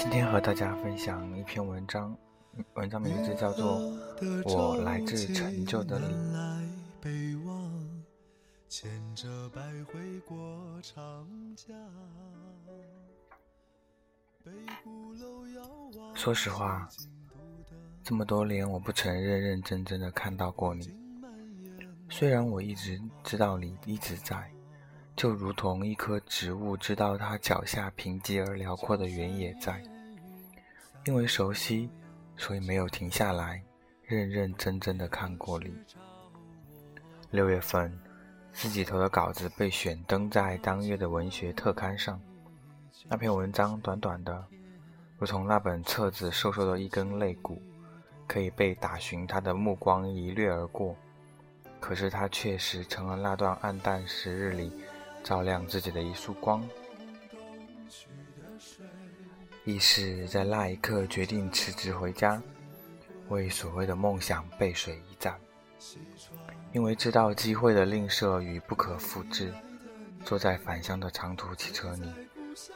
今天和大家分享一篇文章，文章名字叫做《我来自陈旧的你》。说实话，这么多年我不曾认认真真的看到过你。虽然我一直知道你一直在。就如同一棵植物知道它脚下贫瘠而辽阔的原野在，因为熟悉，所以没有停下来，认认真真的看过你。六月份，自己投的稿子被选登在当月的文学特刊上。那篇文章短短的，如同那本册子瘦瘦的一根肋骨，可以被打寻他的目光一掠而过。可是他确实成了那段暗淡时日里。照亮自己的一束光，亦是在那一刻决定辞职回家，为所谓的梦想背水一战。因为知道机会的吝啬与不可复制，坐在返乡的长途汽车里，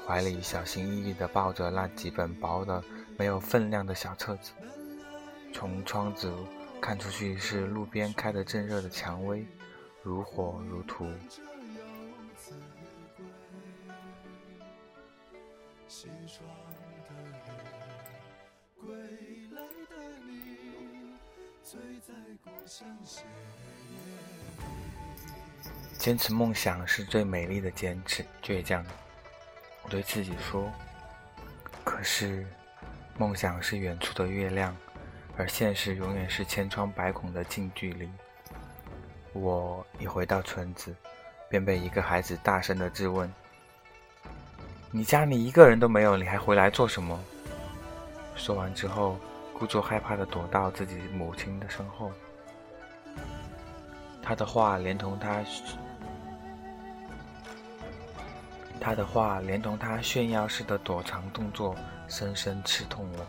怀里小心翼翼地抱着那几本薄的、没有分量的小册子，从窗子看出去是路边开得正热的蔷薇，如火如荼。清爽归来的你醉在故乡斜坚持梦想是最美丽的坚持，倔强。我对自己说。可是，梦想是远处的月亮，而现实永远是千疮百孔的近距离。我一回到村子，便被一个孩子大声的质问。你家里一个人都没有，你还回来做什么？说完之后，故作害怕的躲到自己母亲的身后。他的话连同他，他的话连同他炫耀式的躲藏动作，深深刺痛我。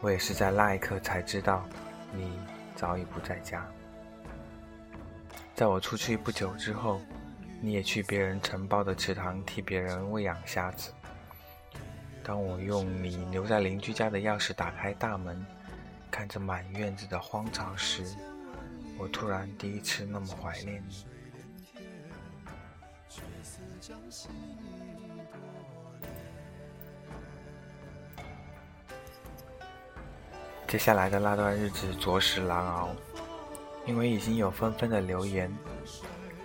我也是在那一刻才知道，你早已不在家。在我出去不久之后。你也去别人承包的池塘替别人喂养虾子。当我用你留在邻居家的钥匙打开大门，看着满院子的荒草时，我突然第一次那么怀念你。接下来的那段日子着实难熬，因为已经有纷纷的留言。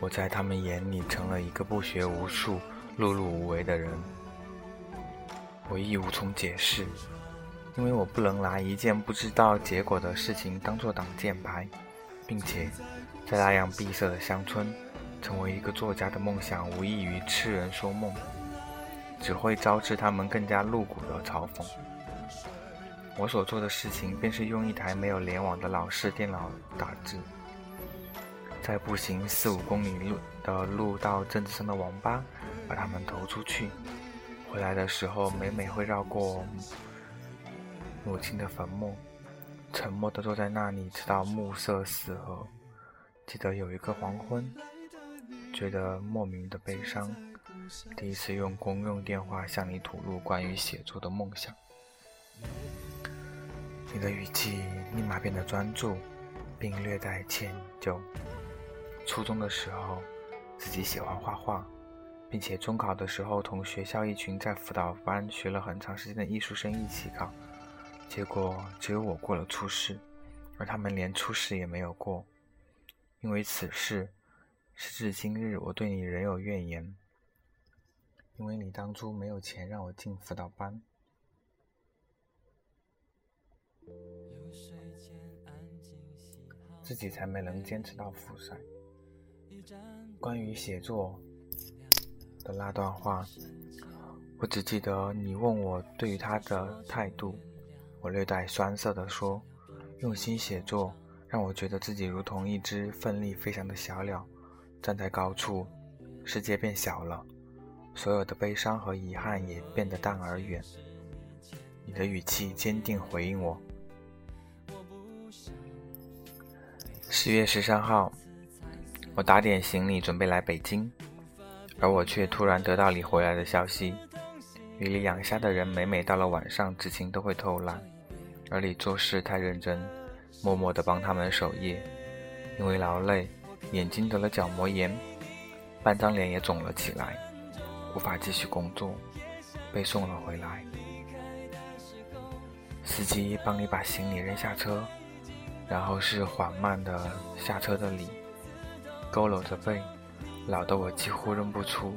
我在他们眼里成了一个不学无术、碌碌无为的人，我亦无从解释，因为我不能拿一件不知道结果的事情当做挡箭牌，并且在那样闭塞的乡村，成为一个作家的梦想无异于痴人说梦，只会招致他们更加露骨的嘲讽。我所做的事情便是用一台没有联网的老式电脑打字。在步行四五公里路的路到镇子上的网吧，把它们投出去。回来的时候，每每会绕过母亲的坟墓，沉默地坐在那里，直到暮色四合。记得有一个黄昏，觉得莫名的悲伤。第一次用公用电话向你吐露关于写作的梦想，你的语气立马变得专注，并略带歉疚。初中的时候，自己喜欢画画，并且中考的时候同学校一群在辅导班学了很长时间的艺术生一起考，结果只有我过了初试，而他们连初试也没有过。因为此事，时至今日我对你仍有怨言，因为你当初没有钱让我进辅导班。自己才没能坚持到复赛。关于写作的那段话，我只记得你问我对于他的态度，我略带酸涩地说：“用心写作，让我觉得自己如同一只奋力飞翔的小鸟，站在高处，世界变小了，所有的悲伤和遗憾也变得淡而远。”你的语气坚定回应我。十月十三号。我打点行李准备来北京，而我却突然得到你回来的消息。与你养虾的人，每每到了晚上，执勤都会偷懒，而你做事太认真，默默地帮他们守夜。因为劳累，眼睛得了角膜炎，半张脸也肿了起来，无法继续工作，被送了回来。司机帮你把行李扔下车，然后是缓慢的下车的你，佝偻着背，老得我几乎认不出。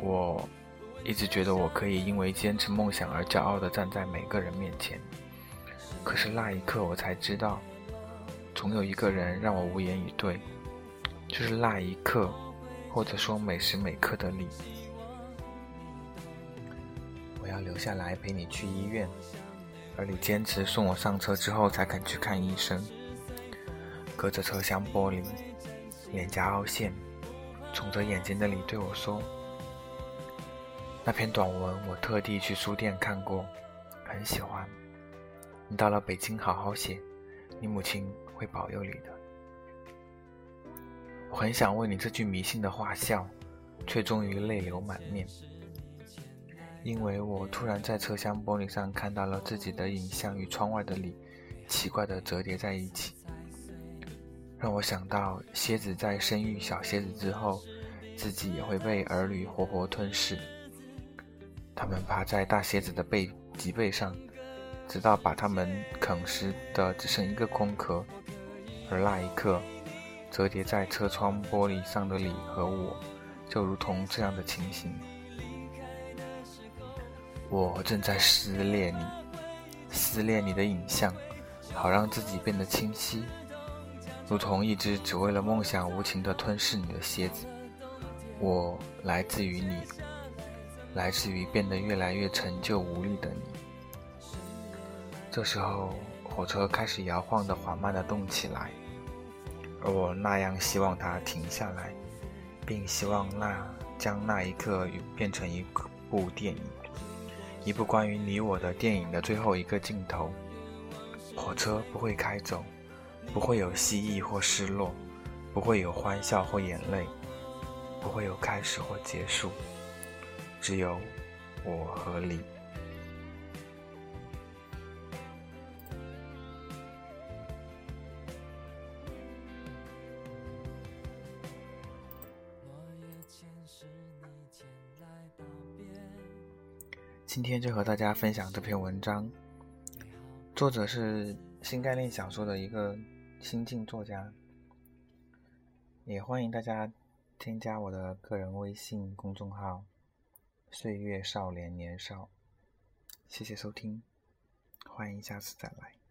我一直觉得我可以因为坚持梦想而骄傲地站在每个人面前，可是那一刻我才知道，总有一个人让我无言以对，就是那一刻，或者说每时每刻的你。我要留下来陪你去医院，而你坚持送我上车之后才肯去看医生。隔着车厢玻璃，脸颊凹陷，肿着眼睛的你对我说：“那篇短文我特地去书店看过，很喜欢。你到了北京好好写，你母亲会保佑你的。”我很想为你这句迷信的话笑，却终于泪流满面。因为我突然在车厢玻璃上看到了自己的影像与窗外的你，奇怪的折叠在一起，让我想到蝎子在生育小蝎子之后，自己也会被儿女活活吞噬。它们趴在大蝎子的背脊背上，直到把它们啃食的只剩一个空壳，而那一刻，折叠在车窗玻璃上的你和我，就如同这样的情形。我正在撕裂你，撕裂你的影像，好让自己变得清晰，如同一只只为了梦想无情地吞噬你的蝎子。我来自于你，来自于变得越来越陈旧无力的你。这时候，火车开始摇晃的缓慢地动起来，而我那样希望它停下来，并希望那将那一刻变成一部电影。一部关于你我的电影的最后一个镜头，火车不会开走，不会有蜥蜴或失落，不会有欢笑或眼泪，不会有开始或结束，只有我和你。今天就和大家分享这篇文章，作者是新概念小说的一个新晋作家，也欢迎大家添加我的个人微信公众号“岁月少年年少”。谢谢收听，欢迎下次再来。